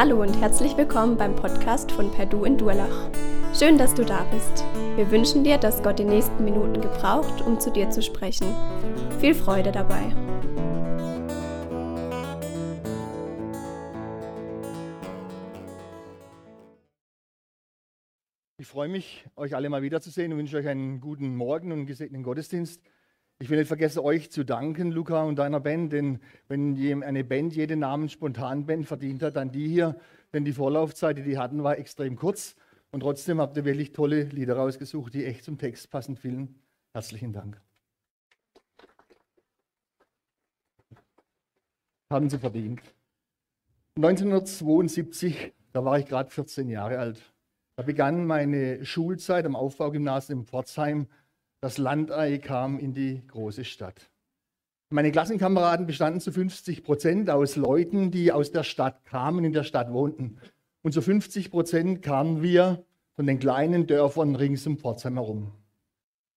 Hallo und herzlich willkommen beim Podcast von Perdu in Durlach. Schön, dass du da bist. Wir wünschen dir, dass Gott die nächsten Minuten gebraucht, um zu dir zu sprechen. Viel Freude dabei. Ich freue mich, euch alle mal wiederzusehen und wünsche euch einen guten Morgen und einen gesegneten Gottesdienst. Ich will nicht vergessen, euch zu danken, Luca und deiner Band, denn wenn eine Band jeden Namen Spontanband verdient hat, dann die hier, denn die Vorlaufzeit, die die hatten, war extrem kurz und trotzdem habt ihr wirklich tolle Lieder rausgesucht, die echt zum Text passen. Vielen herzlichen Dank. Haben sie verdient. 1972, da war ich gerade 14 Jahre alt. Da begann meine Schulzeit am Aufbaugymnasium in Pforzheim das Landei kam in die große Stadt. Meine Klassenkameraden bestanden zu 50 Prozent aus Leuten, die aus der Stadt kamen, in der Stadt wohnten. Und zu 50 Prozent kamen wir von den kleinen Dörfern rings um Pforzheim herum.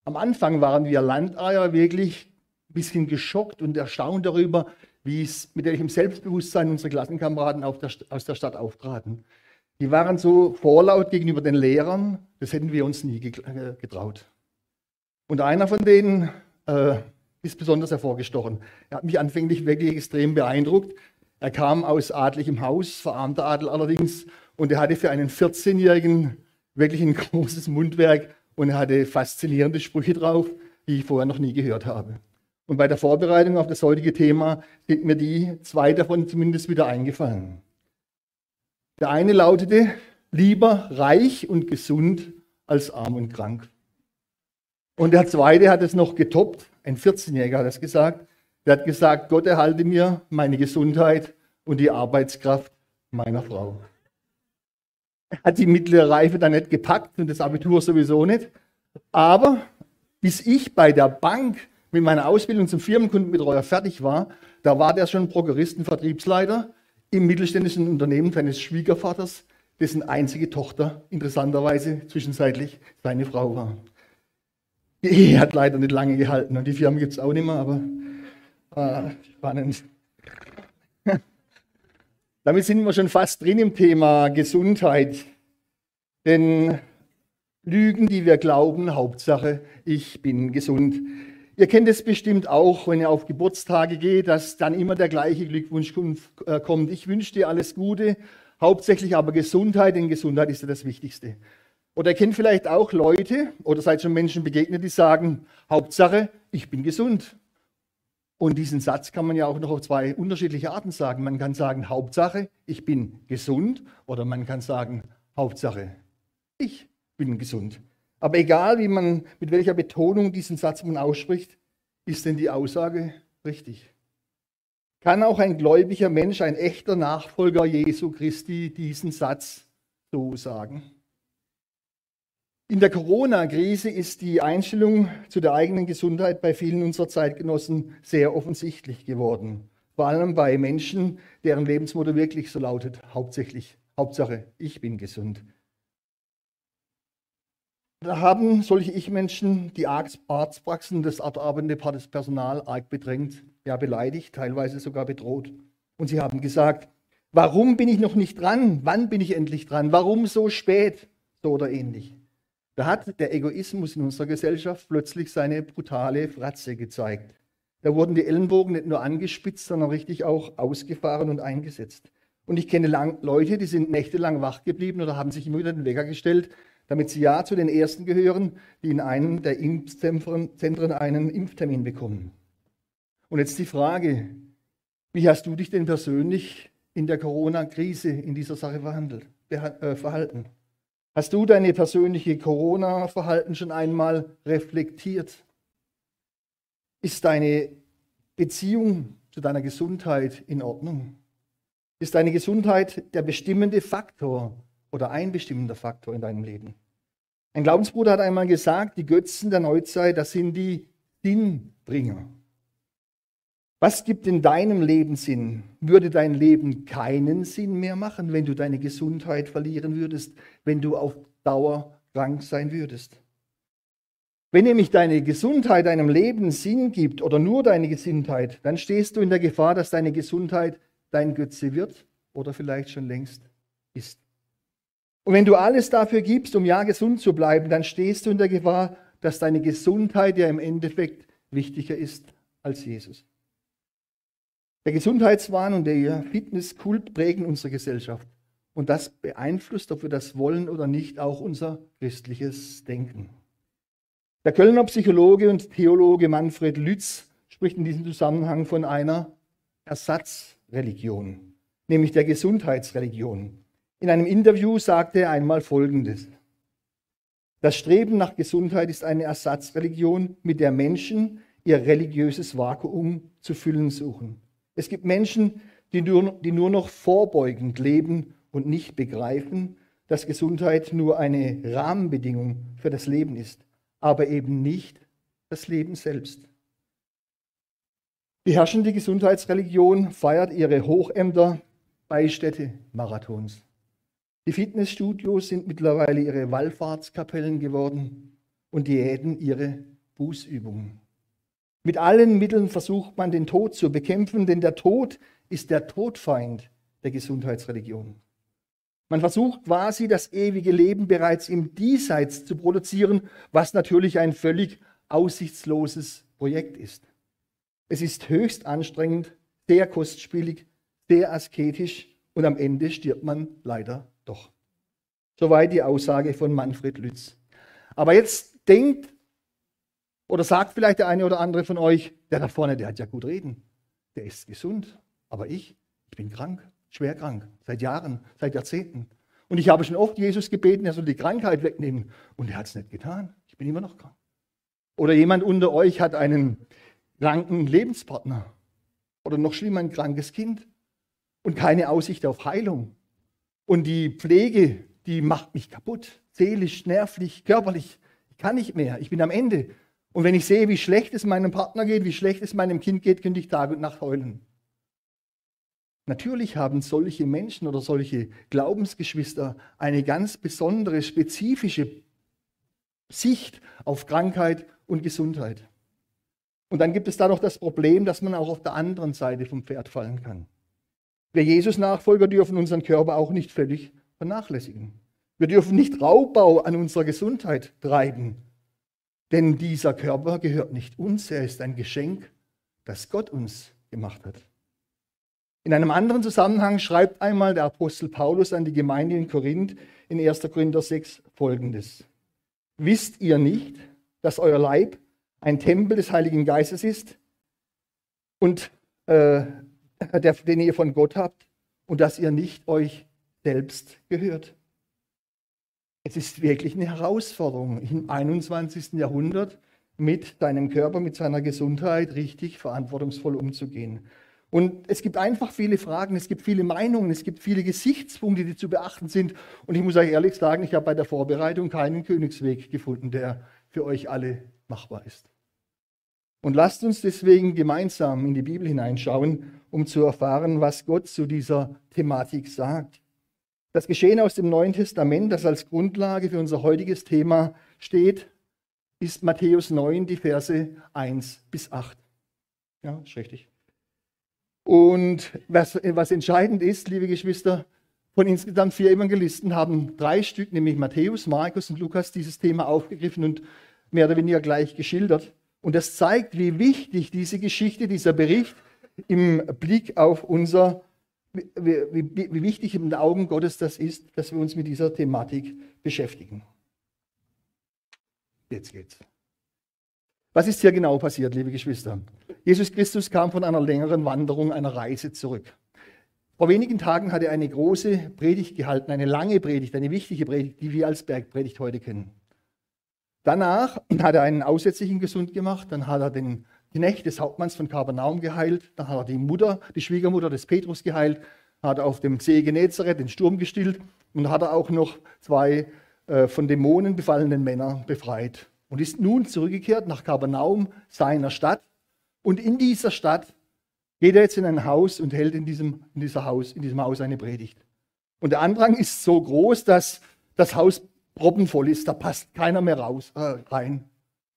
Am Anfang waren wir Landeier wirklich ein bisschen geschockt und erstaunt darüber, wie es mit welchem Selbstbewusstsein unsere Klassenkameraden der, aus der Stadt auftraten. Die waren so vorlaut gegenüber den Lehrern, das hätten wir uns nie äh, getraut. Und einer von denen äh, ist besonders hervorgestochen. Er hat mich anfänglich wirklich extrem beeindruckt. Er kam aus adligem Haus, verarmter Adel allerdings, und er hatte für einen 14-Jährigen wirklich ein großes Mundwerk und er hatte faszinierende Sprüche drauf, die ich vorher noch nie gehört habe. Und bei der Vorbereitung auf das heutige Thema sind mir die zwei davon zumindest wieder eingefallen. Der eine lautete, lieber reich und gesund als arm und krank. Und der zweite hat es noch getoppt, ein 14-Jähriger hat es gesagt. Der hat gesagt, Gott erhalte mir meine Gesundheit und die Arbeitskraft meiner Frau. Er hat die mittlere Reife dann nicht gepackt und das Abitur sowieso nicht. Aber bis ich bei der Bank mit meiner Ausbildung zum Firmenkundenbetreuer fertig war, da war der schon Prokuristen-Vertriebsleiter im mittelständischen Unternehmen seines Schwiegervaters, dessen einzige Tochter interessanterweise zwischenzeitlich seine Frau war. Die Ehe hat leider nicht lange gehalten und die Firma gibt es auch nicht mehr, aber äh, spannend. Damit sind wir schon fast drin im Thema Gesundheit. Denn Lügen, die wir glauben, Hauptsache, ich bin gesund. Ihr kennt es bestimmt auch, wenn ihr auf Geburtstage geht, dass dann immer der gleiche Glückwunsch äh, kommt. Ich wünsche dir alles Gute, hauptsächlich aber Gesundheit, denn Gesundheit ist ja das Wichtigste. Oder kennt vielleicht auch Leute oder seid schon Menschen begegnet, die sagen, Hauptsache, ich bin gesund. Und diesen Satz kann man ja auch noch auf zwei unterschiedliche Arten sagen. Man kann sagen, Hauptsache, ich bin gesund. Oder man kann sagen, Hauptsache, ich bin gesund. Aber egal, wie man, mit welcher Betonung diesen Satz man ausspricht, ist denn die Aussage richtig? Kann auch ein gläubiger Mensch, ein echter Nachfolger Jesu Christi diesen Satz so sagen? In der Corona-Krise ist die Einstellung zu der eigenen Gesundheit bei vielen unserer Zeitgenossen sehr offensichtlich geworden. Vor allem bei Menschen, deren Lebensmotto wirklich so lautet, hauptsächlich, Hauptsache, ich bin gesund. Da haben solche Ich-Menschen die Arztpraxen, das arbeitende Personal arg bedrängt, ja beleidigt, teilweise sogar bedroht. Und sie haben gesagt, warum bin ich noch nicht dran? Wann bin ich endlich dran? Warum so spät? So oder ähnlich. Da hat der Egoismus in unserer Gesellschaft plötzlich seine brutale Fratze gezeigt. Da wurden die Ellenbogen nicht nur angespitzt, sondern richtig auch ausgefahren und eingesetzt. Und ich kenne lang, Leute, die sind nächtelang wach geblieben oder haben sich immer wieder den Wecker gestellt, damit sie ja zu den Ersten gehören, die in einem der Impfzentren einen Impftermin bekommen. Und jetzt die Frage, wie hast du dich denn persönlich in der Corona-Krise in dieser Sache verhandelt, äh, verhalten? Hast du deine persönliche Corona-Verhalten schon einmal reflektiert? Ist deine Beziehung zu deiner Gesundheit in Ordnung? Ist deine Gesundheit der bestimmende Faktor oder ein bestimmender Faktor in deinem Leben? Ein Glaubensbruder hat einmal gesagt, die Götzen der Neuzeit, das sind die Sinnbringer. Was gibt in deinem Leben Sinn? Würde dein Leben keinen Sinn mehr machen, wenn du deine Gesundheit verlieren würdest, wenn du auf Dauer krank sein würdest? Wenn nämlich deine Gesundheit deinem Leben Sinn gibt oder nur deine Gesundheit, dann stehst du in der Gefahr, dass deine Gesundheit dein Götze wird oder vielleicht schon längst ist. Und wenn du alles dafür gibst, um ja gesund zu bleiben, dann stehst du in der Gefahr, dass deine Gesundheit ja im Endeffekt wichtiger ist als Jesus. Der Gesundheitswahn und der Fitnesskult prägen unsere Gesellschaft. Und das beeinflusst, ob wir das wollen oder nicht, auch unser christliches Denken. Der Kölner Psychologe und Theologe Manfred Lütz spricht in diesem Zusammenhang von einer Ersatzreligion, nämlich der Gesundheitsreligion. In einem Interview sagte er einmal Folgendes. Das Streben nach Gesundheit ist eine Ersatzreligion, mit der Menschen ihr religiöses Vakuum zu füllen suchen. Es gibt Menschen, die nur, die nur noch vorbeugend leben und nicht begreifen, dass Gesundheit nur eine Rahmenbedingung für das Leben ist, aber eben nicht das Leben selbst. Die herrschende Gesundheitsreligion feiert ihre Hochämter bei Städtemarathons. Die Fitnessstudios sind mittlerweile ihre Wallfahrtskapellen geworden und Diäten ihre Bußübungen. Mit allen Mitteln versucht man den Tod zu bekämpfen, denn der Tod ist der Todfeind der Gesundheitsreligion. Man versucht quasi das ewige Leben bereits im Diesseits zu produzieren, was natürlich ein völlig aussichtsloses Projekt ist. Es ist höchst anstrengend, sehr kostspielig, sehr asketisch und am Ende stirbt man leider doch. Soweit die Aussage von Manfred Lütz. Aber jetzt denkt oder sagt vielleicht der eine oder andere von euch, der da vorne, der hat ja gut reden. Der ist gesund. Aber ich, ich bin krank, schwer krank, seit Jahren, seit Jahrzehnten. Und ich habe schon oft Jesus gebeten, er soll die Krankheit wegnehmen. Und er hat es nicht getan. Ich bin immer noch krank. Oder jemand unter euch hat einen kranken Lebenspartner. Oder noch schlimmer, ein krankes Kind. Und keine Aussicht auf Heilung. Und die Pflege, die macht mich kaputt. Seelisch, nervlich, körperlich. Ich kann nicht mehr. Ich bin am Ende. Und wenn ich sehe, wie schlecht es meinem Partner geht, wie schlecht es meinem Kind geht, könnte ich Tag und Nacht heulen. Natürlich haben solche Menschen oder solche Glaubensgeschwister eine ganz besondere, spezifische Sicht auf Krankheit und Gesundheit. Und dann gibt es da noch das Problem, dass man auch auf der anderen Seite vom Pferd fallen kann. Wir Jesus-Nachfolger dürfen unseren Körper auch nicht völlig vernachlässigen. Wir dürfen nicht Raubbau an unserer Gesundheit treiben. Denn dieser Körper gehört nicht uns, er ist ein Geschenk, das Gott uns gemacht hat. In einem anderen Zusammenhang schreibt einmal der Apostel Paulus an die Gemeinde in Korinth in 1. Korinther 6 folgendes. Wisst ihr nicht, dass euer Leib ein Tempel des Heiligen Geistes ist und äh, der, den ihr von Gott habt und dass ihr nicht euch selbst gehört? Es ist wirklich eine Herausforderung im 21. Jahrhundert mit seinem Körper, mit seiner Gesundheit richtig verantwortungsvoll umzugehen. Und es gibt einfach viele Fragen, es gibt viele Meinungen, es gibt viele Gesichtspunkte, die zu beachten sind. Und ich muss euch ehrlich sagen, ich habe bei der Vorbereitung keinen Königsweg gefunden, der für euch alle machbar ist. Und lasst uns deswegen gemeinsam in die Bibel hineinschauen, um zu erfahren, was Gott zu dieser Thematik sagt. Das Geschehen aus dem Neuen Testament, das als Grundlage für unser heutiges Thema steht, ist Matthäus 9, die Verse 1 bis 8. Ja, ist richtig. Und was, was entscheidend ist, liebe Geschwister, von insgesamt vier Evangelisten haben drei Stück, nämlich Matthäus, Markus und Lukas, dieses Thema aufgegriffen und mehr oder weniger gleich geschildert. Und das zeigt, wie wichtig diese Geschichte, dieser Bericht im Blick auf unser wie, wie, wie wichtig in den Augen Gottes das ist, dass wir uns mit dieser Thematik beschäftigen. Jetzt geht's. Was ist hier genau passiert, liebe Geschwister? Jesus Christus kam von einer längeren Wanderung, einer Reise zurück. Vor wenigen Tagen hat er eine große Predigt gehalten, eine lange Predigt, eine wichtige Predigt, die wir als Bergpredigt heute kennen. Danach hat er einen Aussätzigen gesund gemacht, dann hat er den Knecht des Hauptmanns von Kapernaum geheilt, dann hat er die Mutter, die Schwiegermutter des Petrus geheilt, hat auf dem See Genezareth den Sturm gestillt und hat er auch noch zwei äh, von Dämonen befallenen Männer befreit und ist nun zurückgekehrt nach Kapernaum, seiner Stadt. Und in dieser Stadt geht er jetzt in ein Haus und hält in diesem, in dieser Haus, in diesem Haus eine Predigt. Und der Andrang ist so groß, dass das Haus proppenvoll ist, da passt keiner mehr raus, äh, rein.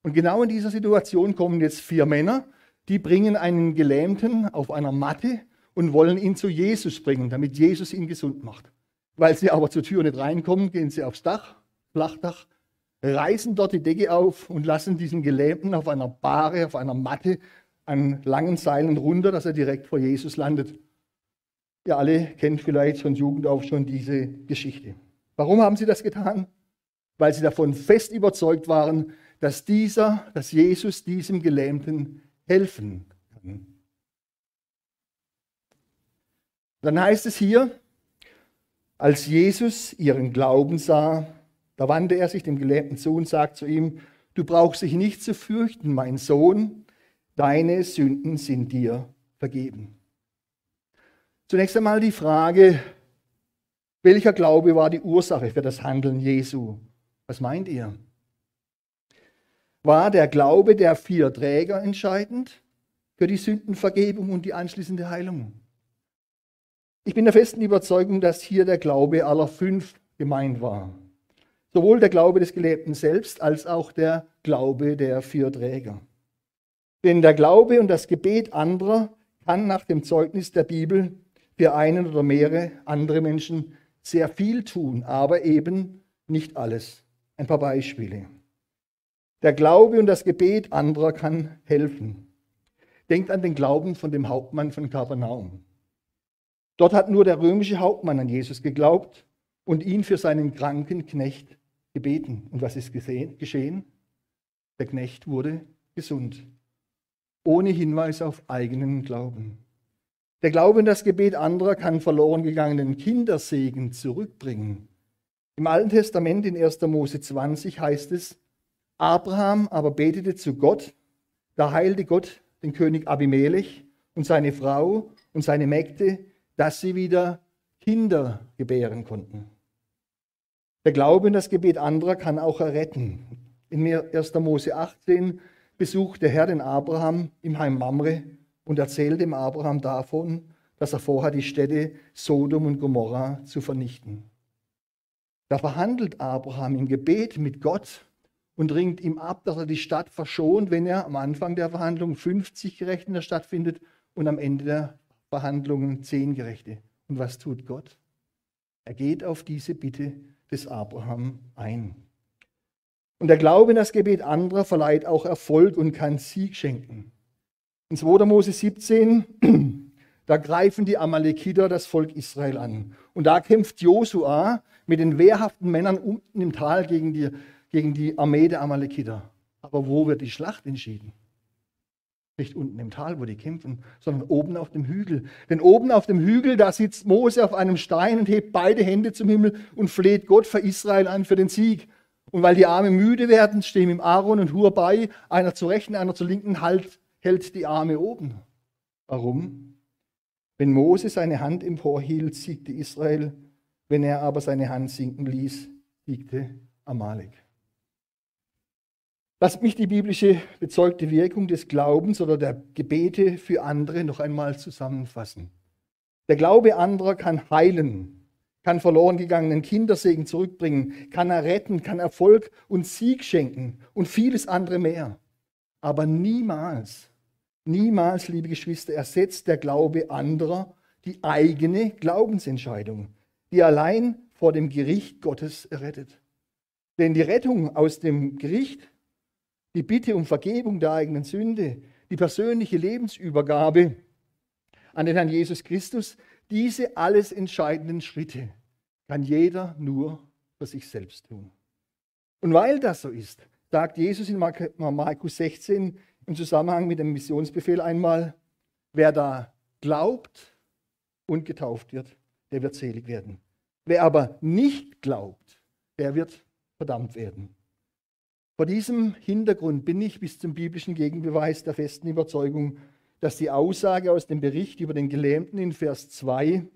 Und genau in dieser Situation kommen jetzt vier Männer, die bringen einen Gelähmten auf einer Matte und wollen ihn zu Jesus bringen, damit Jesus ihn gesund macht. Weil sie aber zur Tür nicht reinkommen, gehen sie aufs Dach, Flachdach, reißen dort die Decke auf und lassen diesen Gelähmten auf einer Bahre, auf einer Matte an langen Seilen runter, dass er direkt vor Jesus landet. Ihr alle kennt vielleicht von Jugend auf schon diese Geschichte. Warum haben sie das getan? Weil sie davon fest überzeugt waren, dass dieser, dass Jesus diesem Gelähmten helfen kann. Dann heißt es hier, als Jesus ihren Glauben sah, da wandte er sich dem Gelähmten zu und sagt zu ihm, du brauchst dich nicht zu fürchten, mein Sohn, deine Sünden sind dir vergeben. Zunächst einmal die Frage, welcher Glaube war die Ursache für das Handeln Jesu? Was meint ihr? War der Glaube der vier Träger entscheidend für die Sündenvergebung und die anschließende Heilung? Ich bin der festen Überzeugung, dass hier der Glaube aller fünf gemeint war. Sowohl der Glaube des Gelebten selbst als auch der Glaube der vier Träger. Denn der Glaube und das Gebet anderer kann nach dem Zeugnis der Bibel für einen oder mehrere andere Menschen sehr viel tun, aber eben nicht alles. Ein paar Beispiele. Der Glaube und das Gebet anderer kann helfen. Denkt an den Glauben von dem Hauptmann von Kapernaum. Dort hat nur der römische Hauptmann an Jesus geglaubt und ihn für seinen kranken Knecht gebeten. Und was ist geschehen? Der Knecht wurde gesund, ohne Hinweis auf eigenen Glauben. Der Glaube und das Gebet anderer kann verloren gegangenen Kindersegen zurückbringen. Im Alten Testament in 1. Mose 20 heißt es, Abraham aber betete zu Gott, da heilte Gott den König Abimelech und seine Frau und seine Mägde, dass sie wieder Kinder gebären konnten. Der Glaube und das Gebet anderer kann auch erretten. In 1. Mose 18 besucht der Herr den Abraham im Heim Mamre und erzählt dem Abraham davon, dass er vorhat, die Städte Sodom und Gomorra zu vernichten. Da verhandelt Abraham im Gebet mit Gott und ringt ihm ab, dass er die Stadt verschont, wenn er am Anfang der Verhandlung 50 Gerechte in der Stadt findet und am Ende der Verhandlungen 10 Gerechte. Und was tut Gott? Er geht auf diese Bitte des Abraham ein. Und der Glaube in das Gebet anderer verleiht auch Erfolg und kann Sieg schenken. In 2. Mose 17, da greifen die Amalekiter das Volk Israel an. Und da kämpft Josua mit den wehrhaften Männern unten im Tal gegen die, gegen die Armee der Amalekiter. Aber wo wird die Schlacht entschieden? Nicht unten im Tal, wo die kämpfen, sondern oben auf dem Hügel. Denn oben auf dem Hügel, da sitzt Mose auf einem Stein und hebt beide Hände zum Himmel und fleht Gott für Israel an für den Sieg. Und weil die Arme müde werden, stehen ihm Aaron und Hur bei, einer zur rechten, einer zur linken, halt, hält die Arme oben. Warum? Wenn Mose seine Hand emporhielt, siegte Israel. Wenn er aber seine Hand sinken ließ, siegte Amalek. Lasst mich die biblische bezeugte Wirkung des Glaubens oder der Gebete für andere noch einmal zusammenfassen. Der Glaube anderer kann heilen, kann verloren gegangenen Kindersegen zurückbringen, kann erretten, kann Erfolg und Sieg schenken und vieles andere mehr. Aber niemals, niemals, liebe Geschwister, ersetzt der Glaube anderer die eigene Glaubensentscheidung, die allein vor dem Gericht Gottes errettet. Denn die Rettung aus dem Gericht die Bitte um Vergebung der eigenen Sünde, die persönliche Lebensübergabe an den Herrn Jesus Christus, diese alles entscheidenden Schritte kann jeder nur für sich selbst tun. Und weil das so ist, sagt Jesus in Markus 16 im Zusammenhang mit dem Missionsbefehl einmal, wer da glaubt und getauft wird, der wird selig werden. Wer aber nicht glaubt, der wird verdammt werden. Vor diesem Hintergrund bin ich bis zum biblischen Gegenbeweis der festen Überzeugung, dass die Aussage aus dem Bericht über den Gelähmten in Vers 2,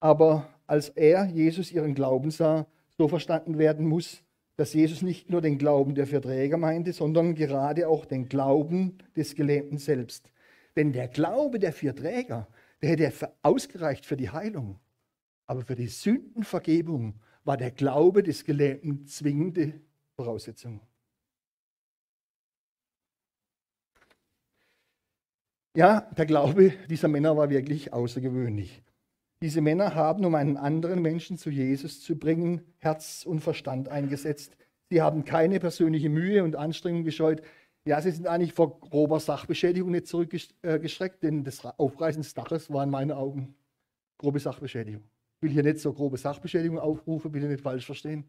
aber als er, Jesus, ihren Glauben sah, so verstanden werden muss, dass Jesus nicht nur den Glauben der Verträger meinte, sondern gerade auch den Glauben des Gelähmten selbst. Denn der Glaube der vier Träger, der hätte ausgereicht für die Heilung. Aber für die Sündenvergebung war der Glaube des Gelähmten zwingende Voraussetzung. Ja, der Glaube dieser Männer war wirklich außergewöhnlich. Diese Männer haben, um einen anderen Menschen zu Jesus zu bringen, Herz und Verstand eingesetzt. Sie haben keine persönliche Mühe und Anstrengung gescheut. Ja, sie sind eigentlich vor grober Sachbeschädigung nicht zurückgeschreckt, denn das Aufreißen des Daches war in meinen Augen grobe Sachbeschädigung. Ich will hier nicht so grobe Sachbeschädigung aufrufen, bitte nicht falsch verstehen.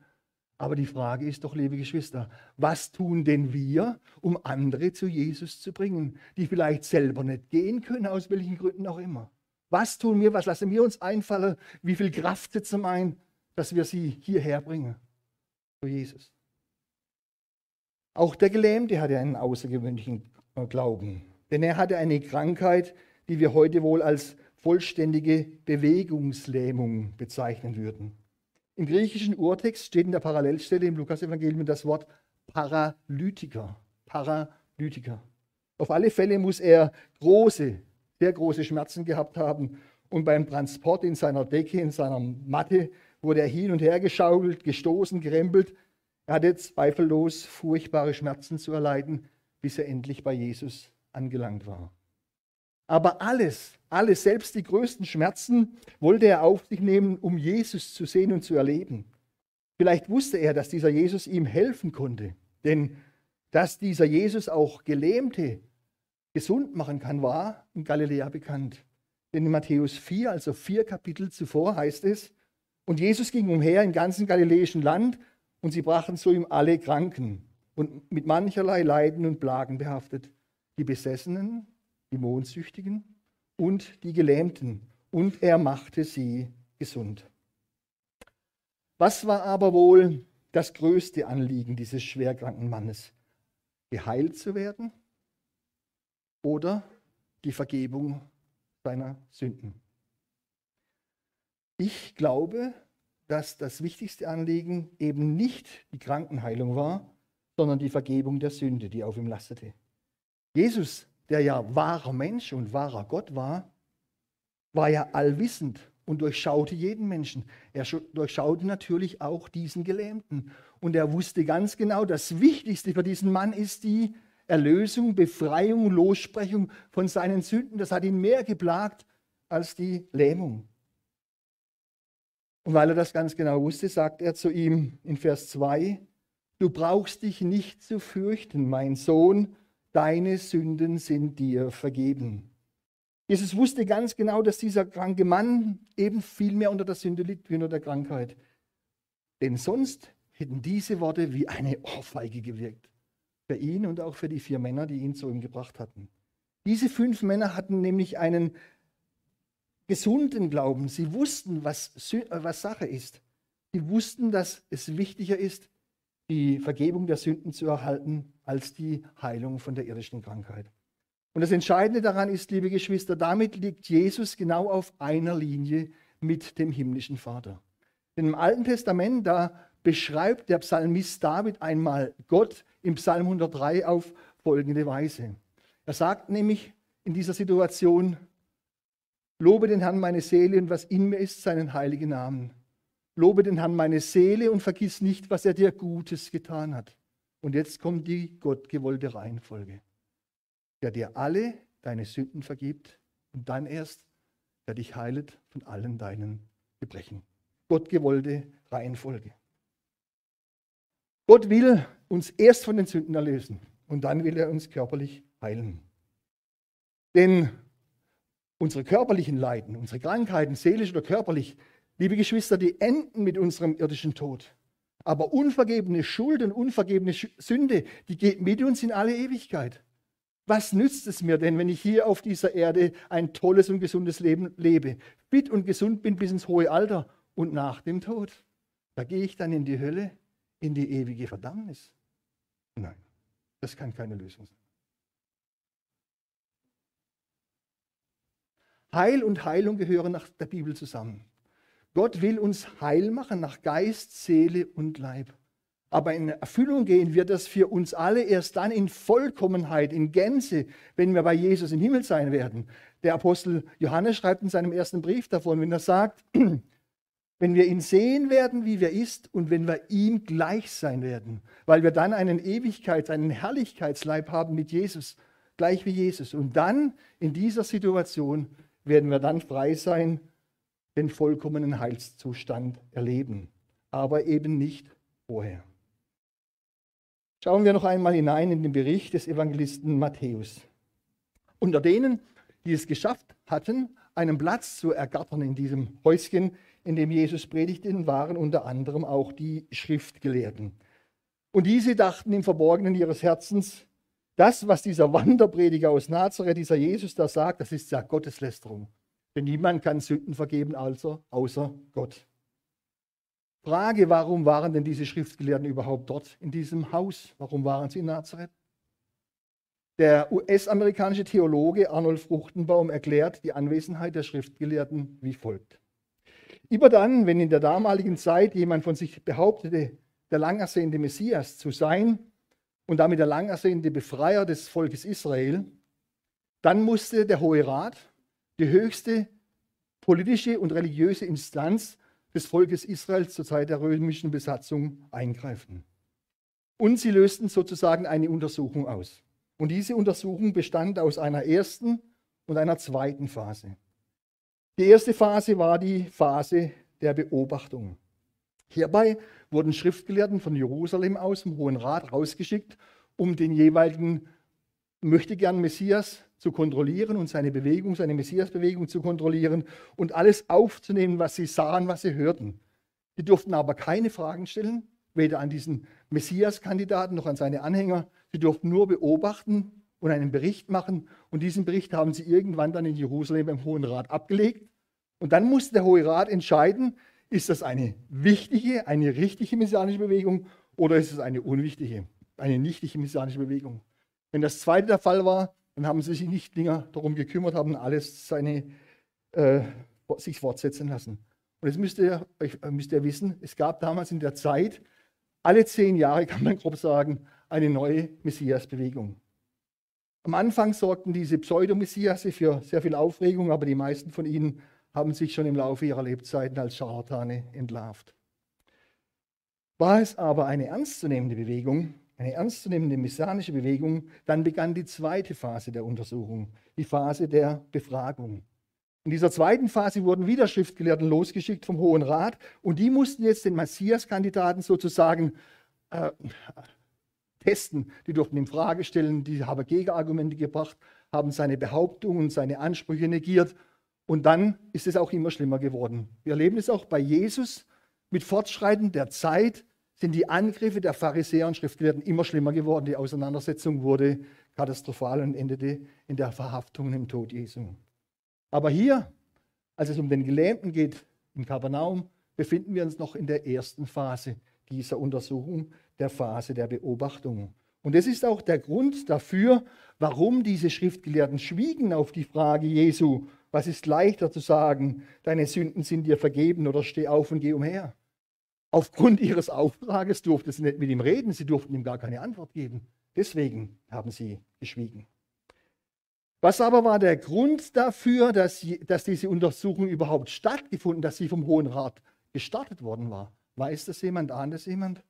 Aber die Frage ist doch, liebe Geschwister, was tun denn wir, um andere zu Jesus zu bringen, die vielleicht selber nicht gehen können, aus welchen Gründen auch immer? Was tun wir, was lassen wir uns einfallen, wie viel Kraft setzen wir ein, dass wir sie hierher bringen, zu Jesus? Auch der Gelähmte hatte einen außergewöhnlichen Glauben, denn er hatte eine Krankheit, die wir heute wohl als vollständige Bewegungslähmung bezeichnen würden. Im griechischen Urtext steht in der Parallelstelle im Lukas-Evangelium das Wort Paralytiker. Paralytiker. Auf alle Fälle muss er große, sehr große Schmerzen gehabt haben. Und beim Transport in seiner Decke, in seiner Matte, wurde er hin und her geschaukelt, gestoßen, gerempelt. Er hatte zweifellos furchtbare Schmerzen zu erleiden, bis er endlich bei Jesus angelangt war. Aber alles, alles, selbst die größten Schmerzen, wollte er auf sich nehmen, um Jesus zu sehen und zu erleben. Vielleicht wusste er, dass dieser Jesus ihm helfen konnte. Denn dass dieser Jesus auch Gelähmte gesund machen kann, war in Galiläa bekannt. Denn in Matthäus 4, also vier Kapitel zuvor, heißt es, und Jesus ging umher im ganzen galiläischen Land und sie brachten zu ihm alle Kranken und mit mancherlei Leiden und Plagen behaftet, die Besessenen, die Mondsüchtigen und die Gelähmten, und er machte sie gesund. Was war aber wohl das größte Anliegen dieses schwerkranken Mannes? Geheilt zu werden oder die Vergebung seiner Sünden? Ich glaube, dass das wichtigste Anliegen eben nicht die Krankenheilung war, sondern die Vergebung der Sünde, die auf ihm lastete. Jesus der ja wahrer Mensch und wahrer Gott war, war ja allwissend und durchschaute jeden Menschen. Er durchschaute natürlich auch diesen Gelähmten. Und er wusste ganz genau, das Wichtigste für diesen Mann ist die Erlösung, Befreiung, Lossprechung von seinen Sünden. Das hat ihn mehr geplagt als die Lähmung. Und weil er das ganz genau wusste, sagt er zu ihm in Vers 2, du brauchst dich nicht zu fürchten, mein Sohn, deine Sünden sind dir vergeben. Jesus wusste ganz genau, dass dieser kranke Mann eben viel mehr unter der Sünde liegt wie unter der Krankheit. Denn sonst hätten diese Worte wie eine Ohrfeige gewirkt. Für ihn und auch für die vier Männer, die ihn zu ihm gebracht hatten. Diese fünf Männer hatten nämlich einen gesunden Glauben. Sie wussten, was, was Sache ist. Sie wussten, dass es wichtiger ist, die Vergebung der Sünden zu erhalten, als die Heilung von der irdischen Krankheit. Und das Entscheidende daran ist, liebe Geschwister, damit liegt Jesus genau auf einer Linie mit dem himmlischen Vater. Denn im Alten Testament, da beschreibt der Psalmist David einmal Gott im Psalm 103 auf folgende Weise. Er sagt nämlich in dieser Situation, Lobe den Herrn meine Seele und was in mir ist, seinen heiligen Namen. Lobe den Herrn meine Seele und vergiss nicht, was er dir Gutes getan hat. Und jetzt kommt die gottgewollte Reihenfolge. Der dir alle deine Sünden vergibt und dann erst, der dich heilet von allen deinen Gebrechen. Gottgewollte Reihenfolge. Gott will uns erst von den Sünden erlösen und dann will er uns körperlich heilen. Denn unsere körperlichen Leiden, unsere Krankheiten, seelisch oder körperlich, Liebe Geschwister, die enden mit unserem irdischen Tod. Aber unvergebene Schuld und unvergebene Sünde, die geht mit uns in alle Ewigkeit. Was nützt es mir denn, wenn ich hier auf dieser Erde ein tolles und gesundes Leben lebe, fit und gesund bin bis ins hohe Alter und nach dem Tod? Da gehe ich dann in die Hölle, in die ewige Verdammnis. Nein, das kann keine Lösung sein. Heil und Heilung gehören nach der Bibel zusammen. Gott will uns heil machen nach Geist, Seele und Leib. Aber in Erfüllung gehen wird das für uns alle erst dann in Vollkommenheit, in Gänze, wenn wir bei Jesus im Himmel sein werden. Der Apostel Johannes schreibt in seinem ersten Brief davon, wenn er sagt, wenn wir ihn sehen werden, wie er ist, und wenn wir ihm gleich sein werden, weil wir dann einen Ewigkeits-, einen Herrlichkeitsleib haben mit Jesus, gleich wie Jesus. Und dann in dieser Situation werden wir dann frei sein den vollkommenen Heilszustand erleben, aber eben nicht vorher. Schauen wir noch einmal hinein in den Bericht des Evangelisten Matthäus. Unter denen, die es geschafft hatten, einen Platz zu ergattern in diesem Häuschen, in dem Jesus predigte, waren unter anderem auch die Schriftgelehrten. Und diese dachten im Verborgenen ihres Herzens, das, was dieser Wanderprediger aus Nazareth, dieser Jesus da sagt, das ist ja Gotteslästerung. Denn niemand kann Sünden vergeben, also außer Gott. Frage, warum waren denn diese Schriftgelehrten überhaupt dort in diesem Haus? Warum waren sie in Nazareth? Der US-amerikanische Theologe Arnold Fruchtenbaum erklärt die Anwesenheit der Schriftgelehrten wie folgt. Immer dann, wenn in der damaligen Zeit jemand von sich behauptete, der langersehnte Messias zu sein und damit der langersehnte Befreier des Volkes Israel, dann musste der Hohe Rat, die höchste politische und religiöse Instanz des Volkes Israels zur Zeit der römischen Besatzung eingreifen. Und sie lösten sozusagen eine Untersuchung aus. Und diese Untersuchung bestand aus einer ersten und einer zweiten Phase. Die erste Phase war die Phase der Beobachtung. Hierbei wurden Schriftgelehrten von Jerusalem aus dem Hohen Rat rausgeschickt, um den jeweiligen möchtegern Messias zu kontrollieren und seine Bewegung, seine Messiasbewegung zu kontrollieren und alles aufzunehmen, was sie sahen, was sie hörten. Sie durften aber keine Fragen stellen, weder an diesen Messias-Kandidaten noch an seine Anhänger. Sie durften nur beobachten und einen Bericht machen. Und diesen Bericht haben sie irgendwann dann in Jerusalem im Hohen Rat abgelegt. Und dann musste der Hohe Rat entscheiden, ist das eine wichtige, eine richtige messianische Bewegung oder ist es eine unwichtige, eine nichtige messianische Bewegung. Wenn das zweite der Fall war, dann haben sie sich nicht länger darum gekümmert, haben alles seine, äh, sich fortsetzen lassen. Und jetzt müsst ihr, müsst ihr wissen, es gab damals in der Zeit alle zehn Jahre, kann man grob sagen, eine neue Messias-Bewegung. Am Anfang sorgten diese Pseudo-Messiasse für sehr viel Aufregung, aber die meisten von ihnen haben sich schon im Laufe ihrer Lebzeiten als Scharlatane entlarvt. War es aber eine ernstzunehmende Bewegung, eine ernstzunehmende messianische Bewegung, dann begann die zweite Phase der Untersuchung, die Phase der Befragung. In dieser zweiten Phase wurden wieder Schriftgelehrten losgeschickt vom Hohen Rat und die mussten jetzt den Messias-Kandidaten sozusagen äh, testen. Die durften ihm Frage stellen, die haben Gegenargumente gebracht, haben seine Behauptungen, seine Ansprüche negiert und dann ist es auch immer schlimmer geworden. Wir erleben es auch bei Jesus. Mit Fortschreiten der Zeit sind die Angriffe der Pharisäer und Schriftgelehrten immer schlimmer geworden. Die Auseinandersetzung wurde katastrophal und endete in der Verhaftung und im Tod Jesu. Aber hier, als es um den Gelähmten geht, in Kapernaum, befinden wir uns noch in der ersten Phase dieser Untersuchung, der Phase der Beobachtung. Und das ist auch der Grund dafür, warum diese Schriftgelehrten schwiegen auf die Frage Jesu, was ist leichter zu sagen, deine Sünden sind dir vergeben oder steh auf und geh umher. Aufgrund ihres Auftrages durften sie nicht mit ihm reden, sie durften ihm gar keine Antwort geben. Deswegen haben sie geschwiegen. Was aber war der Grund dafür, dass, dass diese Untersuchung überhaupt stattgefunden, dass sie vom Hohen Rat gestartet worden war? Weiß das jemand? Ahnt das jemand?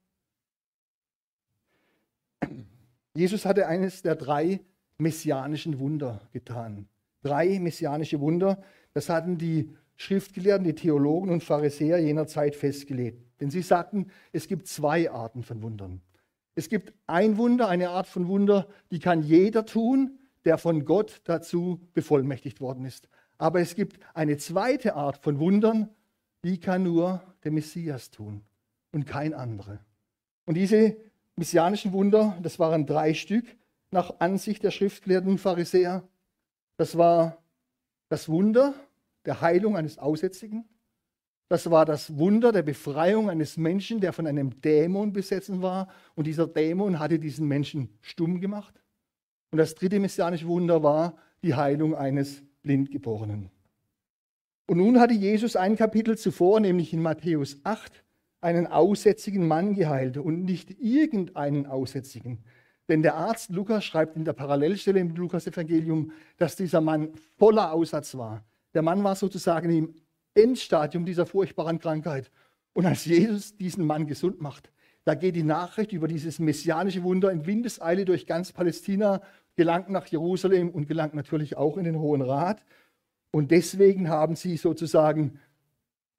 Jesus hatte eines der drei messianischen Wunder getan. Drei messianische Wunder, das hatten die Schriftgelehrten, die Theologen und Pharisäer jener Zeit festgelegt. Denn sie sagten, es gibt zwei Arten von Wundern. Es gibt ein Wunder, eine Art von Wunder, die kann jeder tun, der von Gott dazu bevollmächtigt worden ist. Aber es gibt eine zweite Art von Wundern, die kann nur der Messias tun und kein anderer. Und diese messianischen Wunder, das waren drei Stück nach Ansicht der Schriftgelehrten Pharisäer. Das war das Wunder der Heilung eines Aussätzigen. Das war das Wunder der Befreiung eines Menschen, der von einem Dämon besessen war. Und dieser Dämon hatte diesen Menschen stumm gemacht. Und das dritte messianische Wunder war die Heilung eines Blindgeborenen. Und nun hatte Jesus ein Kapitel zuvor, nämlich in Matthäus 8, einen aussätzigen Mann geheilt und nicht irgendeinen Aussätzigen. Denn der Arzt Lukas schreibt in der Parallelstelle im Lukas-Evangelium, dass dieser Mann voller Aussatz war. Der Mann war sozusagen im Endstadium dieser furchtbaren Krankheit. Und als Jesus diesen Mann gesund macht, da geht die Nachricht über dieses messianische Wunder in Windeseile durch ganz Palästina, gelangt nach Jerusalem und gelangt natürlich auch in den Hohen Rat. Und deswegen haben sie sozusagen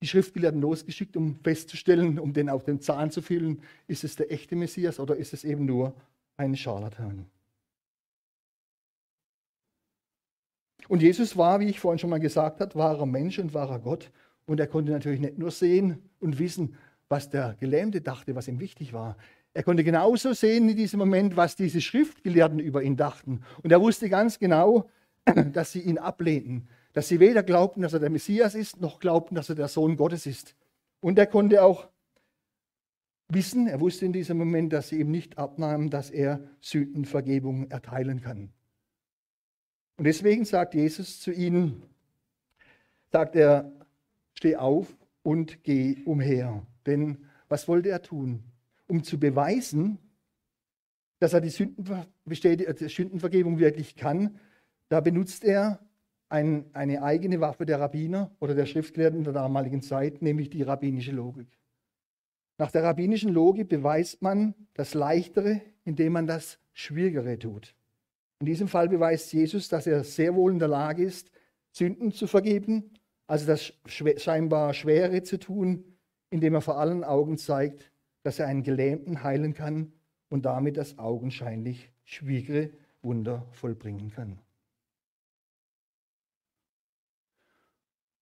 die Schriftgelehrten losgeschickt, um festzustellen, um den auf den Zahn zu fühlen, ist es der echte Messias oder ist es eben nur ein Scharlatan. Und Jesus war, wie ich vorhin schon mal gesagt habe, wahrer Mensch und wahrer Gott. Und er konnte natürlich nicht nur sehen und wissen, was der Gelähmte dachte, was ihm wichtig war. Er konnte genauso sehen in diesem Moment, was diese Schriftgelehrten über ihn dachten. Und er wusste ganz genau, dass sie ihn ablehnten, dass sie weder glaubten, dass er der Messias ist, noch glaubten, dass er der Sohn Gottes ist. Und er konnte auch wissen, er wusste in diesem Moment, dass sie ihm nicht abnahmen, dass er Sündenvergebung erteilen kann. Und deswegen sagt Jesus zu ihnen, sagt er, steh auf und geh umher. Denn was wollte er tun? Um zu beweisen, dass er die Sündenvergebung wirklich kann, da benutzt er ein, eine eigene Waffe der Rabbiner oder der Schriftgelehrten der damaligen Zeit, nämlich die rabbinische Logik. Nach der rabbinischen Logik beweist man das Leichtere, indem man das Schwierigere tut. In diesem Fall beweist Jesus, dass er sehr wohl in der Lage ist, Sünden zu vergeben, also das scheinbar Schwere zu tun, indem er vor allen Augen zeigt, dass er einen Gelähmten heilen kann und damit das augenscheinlich schwierige Wunder vollbringen kann.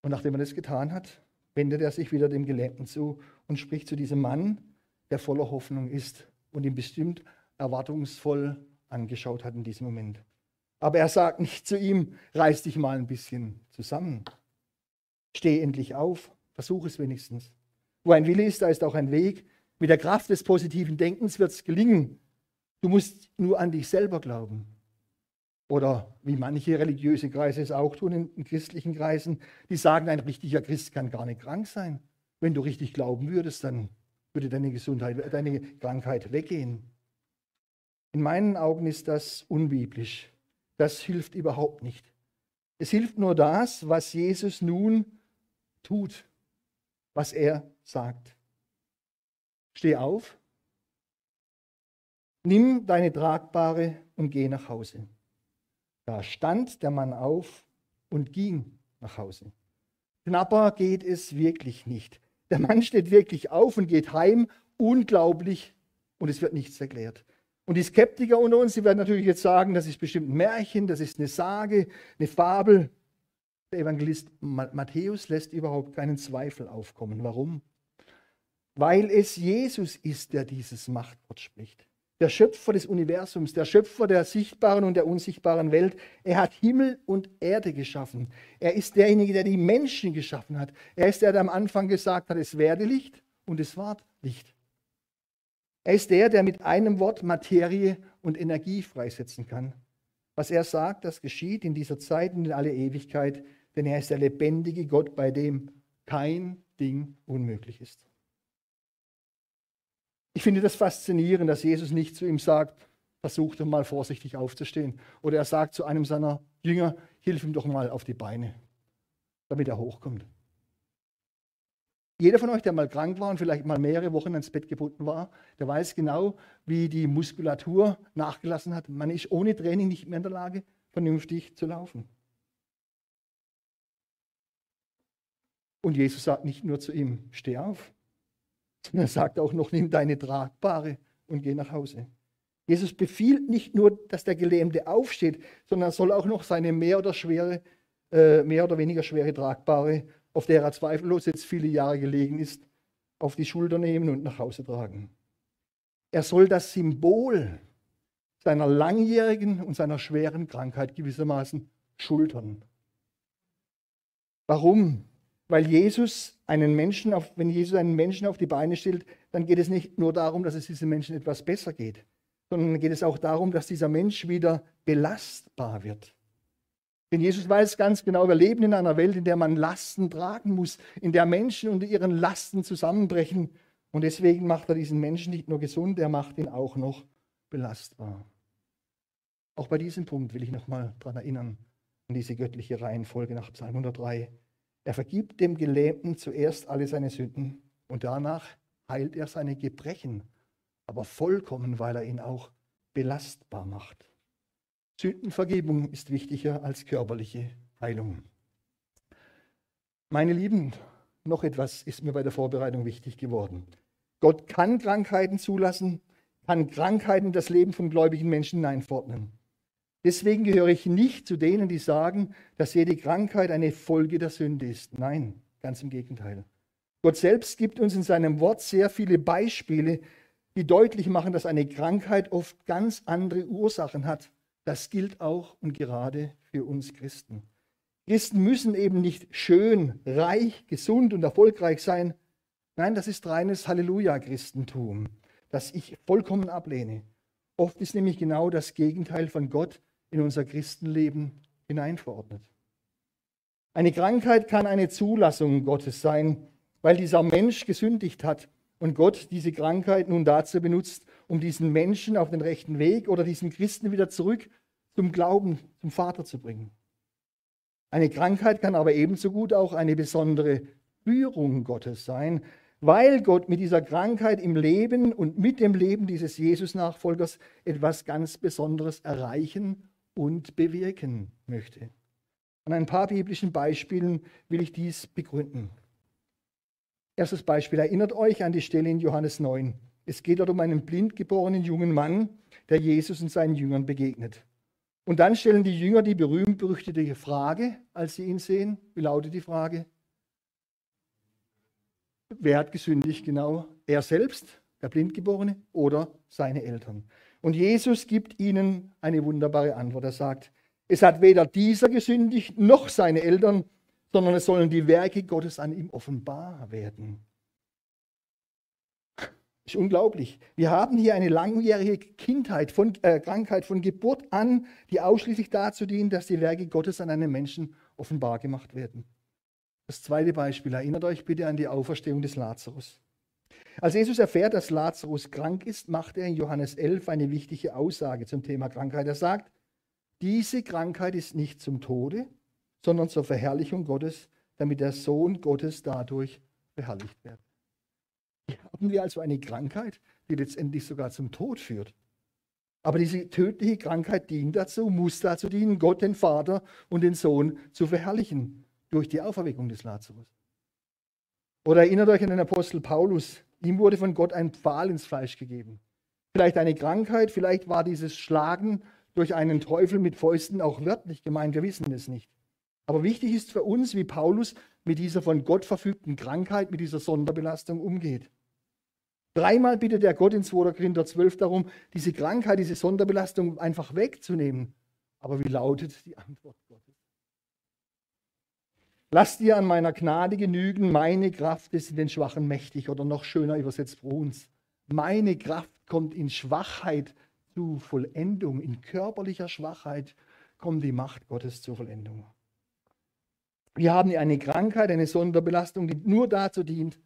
Und nachdem er das getan hat, wendet er sich wieder dem Gelähmten zu und spricht zu diesem Mann, der voller Hoffnung ist und ihm bestimmt erwartungsvoll angeschaut hat in diesem Moment. Aber er sagt nicht zu ihm, reiß dich mal ein bisschen zusammen. Steh endlich auf, versuch es wenigstens. Wo ein Wille ist, da ist auch ein Weg. Mit der Kraft des positiven Denkens wird es gelingen. Du musst nur an dich selber glauben. Oder wie manche religiöse Kreise es auch tun in, in christlichen Kreisen, die sagen, ein richtiger Christ kann gar nicht krank sein. Wenn du richtig glauben würdest, dann würde deine Gesundheit, deine Krankheit weggehen. In meinen Augen ist das unbiblisch. Das hilft überhaupt nicht. Es hilft nur das, was Jesus nun tut, was er sagt. Steh auf, nimm deine Tragbare und geh nach Hause. Da stand der Mann auf und ging nach Hause. Knapper geht es wirklich nicht. Der Mann steht wirklich auf und geht heim, unglaublich, und es wird nichts erklärt. Und die Skeptiker unter uns, die werden natürlich jetzt sagen, das ist bestimmt ein Märchen, das ist eine Sage, eine Fabel. Der Evangelist Matthäus lässt überhaupt keinen Zweifel aufkommen. Warum? Weil es Jesus ist, der dieses Machtwort spricht. Der Schöpfer des Universums, der Schöpfer der sichtbaren und der unsichtbaren Welt. Er hat Himmel und Erde geschaffen. Er ist derjenige, der die Menschen geschaffen hat. Er ist der, der am Anfang gesagt hat, es werde Licht und es ward Licht. Er ist der, der mit einem Wort Materie und Energie freisetzen kann. Was er sagt, das geschieht in dieser Zeit und in alle Ewigkeit, denn er ist der lebendige Gott, bei dem kein Ding unmöglich ist. Ich finde das faszinierend, dass Jesus nicht zu ihm sagt, versuch doch mal vorsichtig aufzustehen. Oder er sagt zu einem seiner Jünger, hilf ihm doch mal auf die Beine, damit er hochkommt. Jeder von euch, der mal krank war und vielleicht mal mehrere Wochen ins Bett gebunden war, der weiß genau, wie die Muskulatur nachgelassen hat. Man ist ohne Training nicht mehr in der Lage, vernünftig zu laufen. Und Jesus sagt nicht nur zu ihm, steh auf, sondern er sagt auch noch, nimm deine Tragbare und geh nach Hause. Jesus befiehlt nicht nur, dass der Gelähmte aufsteht, sondern er soll auch noch seine mehr oder, schwere, äh, mehr oder weniger schwere Tragbare auf der er zweifellos jetzt viele Jahre gelegen ist, auf die Schulter nehmen und nach Hause tragen. Er soll das Symbol seiner langjährigen und seiner schweren Krankheit gewissermaßen schultern. Warum? Weil Jesus einen Menschen auf, wenn Jesus einen Menschen auf die Beine stellt, dann geht es nicht nur darum, dass es diesem Menschen etwas besser geht, sondern geht es auch darum, dass dieser Mensch wieder belastbar wird. Denn Jesus weiß ganz genau, wir leben in einer Welt, in der man Lasten tragen muss, in der Menschen unter ihren Lasten zusammenbrechen. Und deswegen macht er diesen Menschen nicht nur gesund, er macht ihn auch noch belastbar. Auch bei diesem Punkt will ich nochmal daran erinnern, an diese göttliche Reihenfolge nach Psalm 103. Er vergibt dem Gelähmten zuerst alle seine Sünden und danach heilt er seine Gebrechen, aber vollkommen, weil er ihn auch belastbar macht. Sündenvergebung ist wichtiger als körperliche Heilung. Meine Lieben, noch etwas ist mir bei der Vorbereitung wichtig geworden. Gott kann Krankheiten zulassen, kann Krankheiten das Leben von gläubigen Menschen hineinfordern. Deswegen gehöre ich nicht zu denen, die sagen, dass jede Krankheit eine Folge der Sünde ist. Nein, ganz im Gegenteil. Gott selbst gibt uns in seinem Wort sehr viele Beispiele, die deutlich machen, dass eine Krankheit oft ganz andere Ursachen hat. Das gilt auch und gerade für uns Christen. Christen müssen eben nicht schön, reich, gesund und erfolgreich sein. Nein, das ist reines Halleluja-Christentum, das ich vollkommen ablehne. Oft ist nämlich genau das Gegenteil von Gott in unser Christenleben hineinverordnet. Eine Krankheit kann eine Zulassung Gottes sein, weil dieser Mensch gesündigt hat und Gott diese Krankheit nun dazu benutzt, um diesen Menschen auf den rechten Weg oder diesen Christen wieder zurück zum Glauben, zum Vater zu bringen. Eine Krankheit kann aber ebenso gut auch eine besondere Führung Gottes sein, weil Gott mit dieser Krankheit im Leben und mit dem Leben dieses Jesus-Nachfolgers etwas ganz Besonderes erreichen und bewirken möchte. An ein paar biblischen Beispielen will ich dies begründen. Erstes Beispiel, erinnert euch an die Stelle in Johannes 9. Es geht dort um einen blind geborenen jungen Mann, der Jesus und seinen Jüngern begegnet. Und dann stellen die Jünger die berühmt-berüchtigte Frage, als sie ihn sehen. Wie lautet die Frage? Wer hat gesündigt? Genau, er selbst, der Blindgeborene, oder seine Eltern. Und Jesus gibt ihnen eine wunderbare Antwort. Er sagt, es hat weder dieser gesündigt noch seine Eltern, sondern es sollen die Werke Gottes an ihm offenbar werden. Das ist unglaublich. Wir haben hier eine langjährige Kindheit von, äh, Krankheit von Geburt an, die ausschließlich dazu dient, dass die Werke Gottes an einem Menschen offenbar gemacht werden. Das zweite Beispiel, erinnert euch bitte an die Auferstehung des Lazarus. Als Jesus erfährt, dass Lazarus krank ist, macht er in Johannes 11 eine wichtige Aussage zum Thema Krankheit. Er sagt, diese Krankheit ist nicht zum Tode, sondern zur Verherrlichung Gottes, damit der Sohn Gottes dadurch verherrlicht wird. Haben wir also eine Krankheit, die letztendlich sogar zum Tod führt. Aber diese tödliche Krankheit dient dazu, muss dazu dienen, Gott, den Vater und den Sohn zu verherrlichen durch die Auferweckung des Lazarus. Oder erinnert euch an den Apostel Paulus. Ihm wurde von Gott ein Pfahl ins Fleisch gegeben. Vielleicht eine Krankheit, vielleicht war dieses Schlagen durch einen Teufel mit Fäusten auch wörtlich gemeint. Wir wissen es nicht. Aber wichtig ist für uns, wie Paulus mit dieser von Gott verfügten Krankheit, mit dieser Sonderbelastung umgeht. Dreimal bittet der Gott in 2. Korinther 12 darum, diese Krankheit, diese Sonderbelastung einfach wegzunehmen. Aber wie lautet die Antwort Gottes? Lass dir an meiner Gnade genügen, meine Kraft ist in den Schwachen mächtig oder noch schöner übersetzt für uns. Meine Kraft kommt in Schwachheit zu Vollendung, in körperlicher Schwachheit kommt die Macht Gottes zur Vollendung. Wir haben eine Krankheit, eine Sonderbelastung, die nur dazu dient,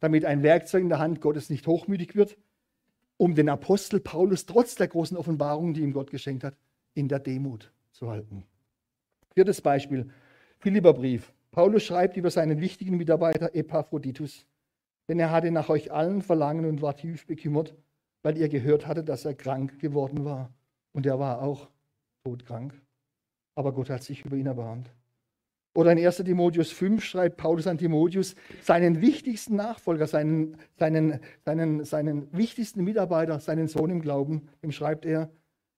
damit ein Werkzeug in der Hand Gottes nicht hochmütig wird, um den Apostel Paulus trotz der großen Offenbarungen, die ihm Gott geschenkt hat, in der Demut zu halten. Viertes Beispiel, Philipperbrief. Paulus schreibt über seinen wichtigen Mitarbeiter Epaphroditus, denn er hatte nach euch allen verlangen und war tief bekümmert, weil ihr gehört hattet, dass er krank geworden war. Und er war auch todkrank. Aber Gott hat sich über ihn erbarmt. Oder in 1 Timotheus 5 schreibt Paulus an Timotheus, seinen wichtigsten Nachfolger, seinen, seinen, seinen, seinen wichtigsten Mitarbeiter, seinen Sohn im Glauben, dem schreibt er,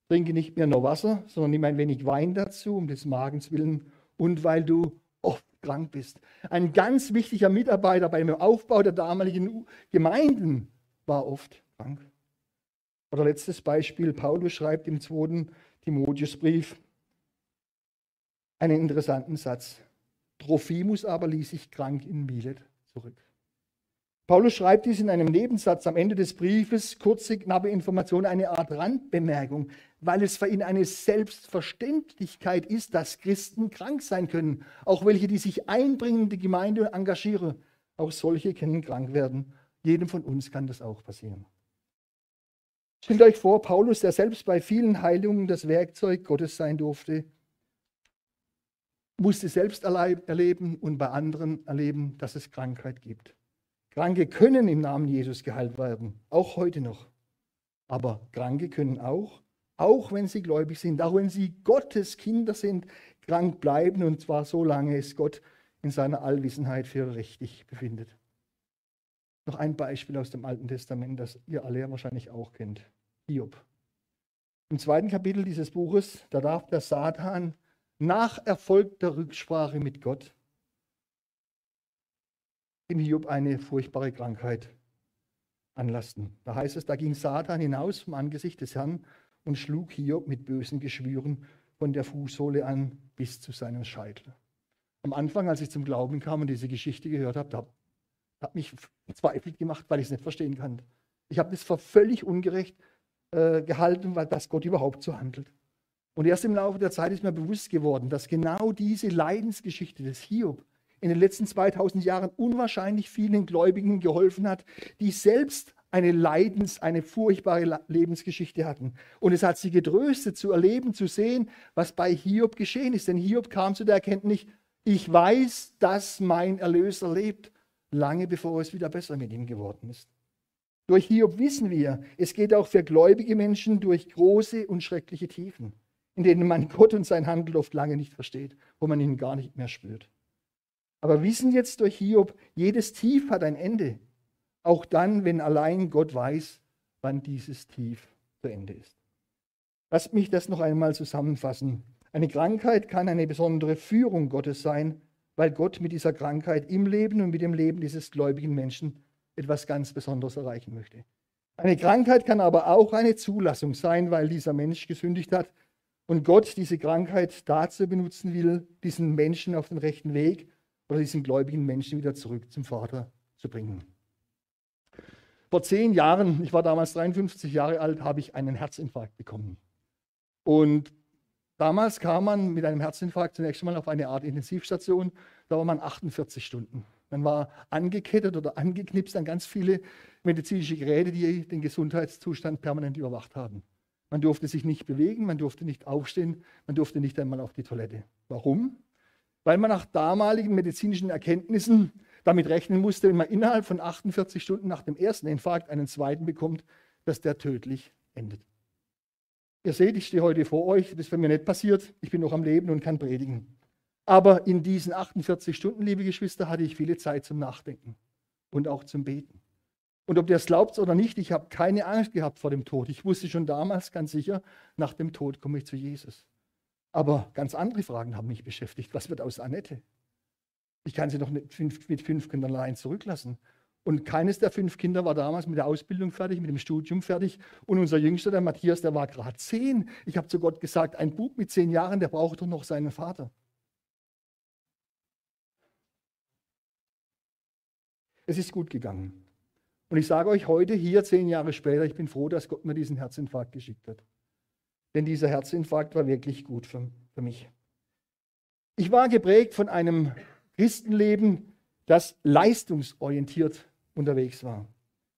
trinke nicht mehr nur Wasser, sondern nimm ein wenig Wein dazu, um des Magens willen und weil du oft krank bist. Ein ganz wichtiger Mitarbeiter beim Aufbau der damaligen Gemeinden war oft krank. Oder letztes Beispiel, Paulus schreibt im zweiten Timotheusbrief einen interessanten Satz. Trophimus aber ließ sich krank in Milet zurück. Paulus schreibt dies in einem Nebensatz am Ende des Briefes, kurze, knappe Information, eine Art Randbemerkung, weil es für ihn eine Selbstverständlichkeit ist, dass Christen krank sein können. Auch welche, die sich einbringen in die Gemeinde engagieren, auch solche können krank werden. Jedem von uns kann das auch passieren. Stellt euch vor, Paulus, der selbst bei vielen Heilungen das Werkzeug Gottes sein durfte, musste selbst erleben und bei anderen erleben, dass es Krankheit gibt. Kranke können im Namen Jesus geheilt werden, auch heute noch. Aber Kranke können auch, auch wenn sie gläubig sind, auch wenn sie Gottes Kinder sind, krank bleiben und zwar so lange es Gott in seiner Allwissenheit für richtig befindet. Noch ein Beispiel aus dem Alten Testament, das ihr alle wahrscheinlich auch kennt. Hiob. Im zweiten Kapitel dieses Buches, da darf der Satan nach erfolgter Rücksprache mit Gott in Hiob eine furchtbare Krankheit anlasten. Da heißt es, da ging Satan hinaus vom Angesicht des Herrn und schlug Hiob mit bösen Geschwüren von der Fußsohle an bis zu seinem Scheitel. Am Anfang, als ich zum Glauben kam und diese Geschichte gehört habe, da hat mich verzweifelt gemacht, weil ich es nicht verstehen kann. Ich habe das für völlig ungerecht äh, gehalten, weil das Gott überhaupt so handelt. Und erst im Laufe der Zeit ist mir bewusst geworden, dass genau diese Leidensgeschichte des Hiob in den letzten 2000 Jahren unwahrscheinlich vielen Gläubigen geholfen hat, die selbst eine Leidens-, eine furchtbare Lebensgeschichte hatten. Und es hat sie getröstet, zu erleben, zu sehen, was bei Hiob geschehen ist. Denn Hiob kam zu der Erkenntnis, ich weiß, dass mein Erlöser lebt, lange bevor es wieder besser mit ihm geworden ist. Durch Hiob wissen wir, es geht auch für gläubige Menschen durch große und schreckliche Tiefen, in denen man Gott und sein Handeln oft lange nicht versteht, wo man ihn gar nicht mehr spürt. Aber wissen jetzt durch Hiob, jedes Tief hat ein Ende. Auch dann, wenn allein Gott weiß, wann dieses Tief zu Ende ist. Lasst mich das noch einmal zusammenfassen. Eine Krankheit kann eine besondere Führung Gottes sein, weil Gott mit dieser Krankheit im Leben und mit dem Leben dieses gläubigen Menschen etwas ganz Besonderes erreichen möchte. Eine Krankheit kann aber auch eine Zulassung sein, weil dieser Mensch gesündigt hat und Gott diese Krankheit dazu benutzen will, diesen Menschen auf den rechten Weg oder diesen gläubigen Menschen wieder zurück zum Vater zu bringen. Vor zehn Jahren, ich war damals 53 Jahre alt, habe ich einen Herzinfarkt bekommen. Und damals kam man mit einem Herzinfarkt zunächst einmal auf eine Art Intensivstation, da war man 48 Stunden. Man war angekettet oder angeknipst an ganz viele medizinische Geräte, die den Gesundheitszustand permanent überwacht haben. Man durfte sich nicht bewegen, man durfte nicht aufstehen, man durfte nicht einmal auf die Toilette. Warum? weil man nach damaligen medizinischen Erkenntnissen damit rechnen musste, wenn man innerhalb von 48 Stunden nach dem ersten Infarkt einen zweiten bekommt, dass der tödlich endet. Ihr seht, ich stehe heute vor euch, das ist bei mir nicht passiert, ich bin noch am Leben und kann predigen. Aber in diesen 48 Stunden, liebe Geschwister, hatte ich viele Zeit zum Nachdenken und auch zum Beten. Und ob ihr es glaubt oder nicht, ich habe keine Angst gehabt vor dem Tod. Ich wusste schon damals ganz sicher, nach dem Tod komme ich zu Jesus. Aber ganz andere Fragen haben mich beschäftigt. Was wird aus Annette? Ich kann sie doch mit fünf Kindern allein zurücklassen. Und keines der fünf Kinder war damals mit der Ausbildung fertig, mit dem Studium fertig. Und unser Jüngster, der Matthias, der war gerade zehn. Ich habe zu Gott gesagt, ein Bub mit zehn Jahren, der braucht doch noch seinen Vater. Es ist gut gegangen. Und ich sage euch heute, hier zehn Jahre später, ich bin froh, dass Gott mir diesen Herzinfarkt geschickt hat. Denn dieser Herzinfarkt war wirklich gut für, für mich. Ich war geprägt von einem Christenleben, das leistungsorientiert unterwegs war.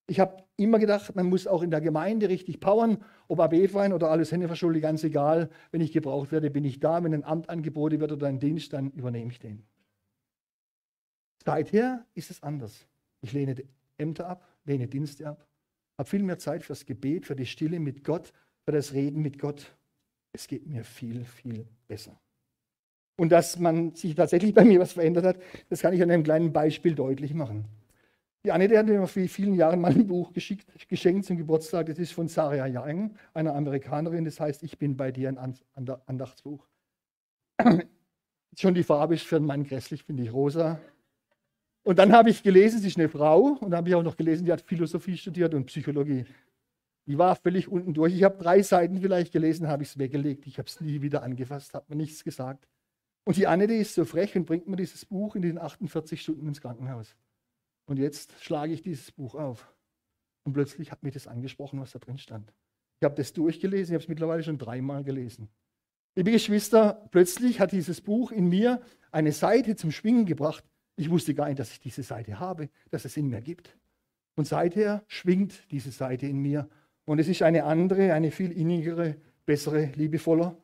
Ich habe immer gedacht, man muss auch in der Gemeinde richtig powern, ob AB-Verein oder alles Hände verschuldet, ganz egal. Wenn ich gebraucht werde, bin ich da. Wenn ein Amt angeboten wird oder ein Dienst, dann übernehme ich den. Seither ist es anders. Ich lehne Ämter ab, lehne Dienste ab, habe viel mehr Zeit fürs Gebet, für die Stille mit Gott für das Reden mit Gott, es geht mir viel, viel besser. Und dass man sich tatsächlich bei mir was verändert hat, das kann ich an einem kleinen Beispiel deutlich machen. Die Annette hat mir vor vielen Jahren mal ein Buch geschenkt zum Geburtstag. Das ist von Sarah Young, einer Amerikanerin. Das heißt, ich bin bei dir ein Andachtsbuch. Schon die Farbe ist für meinen grässlich, finde ich rosa. Und dann habe ich gelesen, sie ist eine Frau. Und dann habe ich auch noch gelesen, die hat Philosophie studiert und Psychologie. Die war völlig unten durch. Ich habe drei Seiten vielleicht gelesen, habe ich es weggelegt. Ich habe es nie wieder angefasst, habe mir nichts gesagt. Und die Anne, die ist so frech und bringt mir dieses Buch in den 48 Stunden ins Krankenhaus. Und jetzt schlage ich dieses Buch auf. Und plötzlich hat mich das angesprochen, was da drin stand. Ich habe das durchgelesen, ich habe es mittlerweile schon dreimal gelesen. Liebe Geschwister, plötzlich hat dieses Buch in mir eine Seite zum Schwingen gebracht. Ich wusste gar nicht, dass ich diese Seite habe, dass es in mir gibt. Und seither schwingt diese Seite in mir und es ist eine andere, eine viel innigere, bessere, liebevollere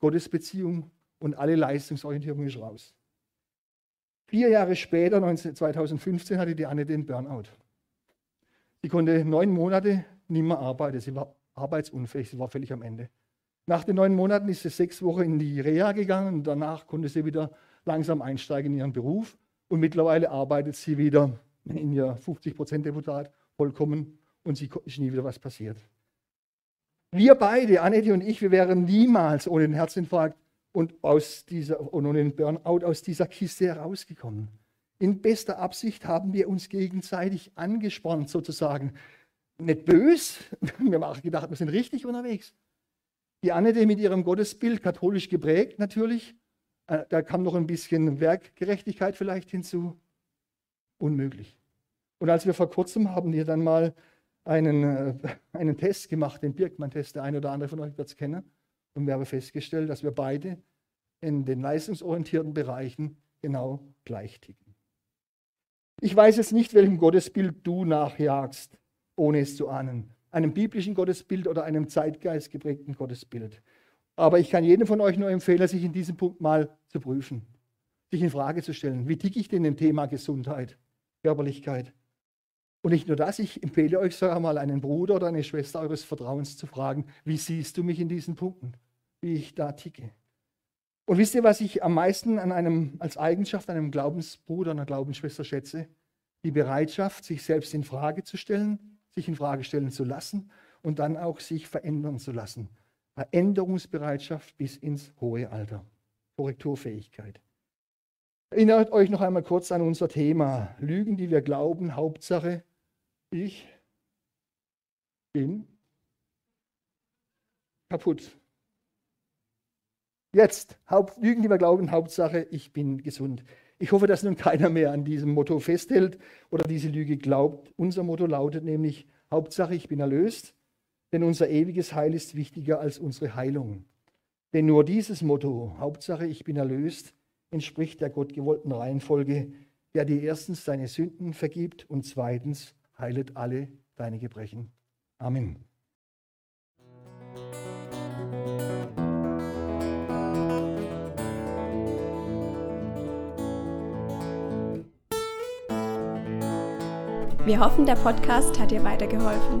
Gottesbeziehung und alle Leistungsorientierung ist raus. Vier Jahre später, 2015, hatte die Anne den Burnout. Sie konnte neun Monate nicht mehr arbeiten. Sie war arbeitsunfähig, sie war völlig am Ende. Nach den neun Monaten ist sie sechs Wochen in die Reha gegangen und danach konnte sie wieder langsam einsteigen in ihren Beruf und mittlerweile arbeitet sie wieder in ihr 50%-Deputat vollkommen und sie ist nie wieder was passiert. Wir beide, Annette und ich, wir wären niemals ohne den Herzinfarkt und, aus dieser, und ohne den Burnout aus dieser Kiste herausgekommen. In bester Absicht haben wir uns gegenseitig angespornt, sozusagen. Nicht bös, wir haben auch gedacht, wir sind richtig unterwegs. Die Annette mit ihrem Gottesbild, katholisch geprägt natürlich, da kam noch ein bisschen Werkgerechtigkeit vielleicht hinzu. Unmöglich. Und als wir vor kurzem haben wir dann mal einen, äh, einen Test gemacht, den Birkmann-Test, der eine oder andere von euch wird es kennen, und wir haben festgestellt, dass wir beide in den leistungsorientierten Bereichen genau gleich ticken. Ich weiß jetzt nicht, welchem Gottesbild du nachjagst, ohne es zu ahnen. Einem biblischen Gottesbild oder einem zeitgeistgeprägten Gottesbild. Aber ich kann jedem von euch nur empfehlen, sich in diesem Punkt mal zu prüfen, sich in Frage zu stellen. Wie ticke ich denn im Thema Gesundheit, Körperlichkeit? Und nicht nur das, ich empfehle euch sogar mal einen Bruder oder eine Schwester eures Vertrauens zu fragen, wie siehst du mich in diesen Punkten, wie ich da ticke. Und wisst ihr, was ich am meisten an einem, als Eigenschaft einem Glaubensbruder, einer Glaubensschwester schätze? Die Bereitschaft, sich selbst in Frage zu stellen, sich in Frage stellen zu lassen und dann auch sich verändern zu lassen. Veränderungsbereitschaft bis ins hohe Alter. Korrekturfähigkeit. Erinnert euch noch einmal kurz an unser Thema. Lügen, die wir glauben, Hauptsache, ich bin kaputt. Jetzt, Haupt, Lügen, die wir glauben, Hauptsache, ich bin gesund. Ich hoffe, dass nun keiner mehr an diesem Motto festhält oder diese Lüge glaubt. Unser Motto lautet nämlich, Hauptsache, ich bin erlöst, denn unser ewiges Heil ist wichtiger als unsere Heilung. Denn nur dieses Motto, Hauptsache, ich bin erlöst, entspricht der gottgewollten Reihenfolge, der dir erstens deine Sünden vergibt und zweitens heilet alle deine Gebrechen. Amen. Wir hoffen, der Podcast hat dir weitergeholfen.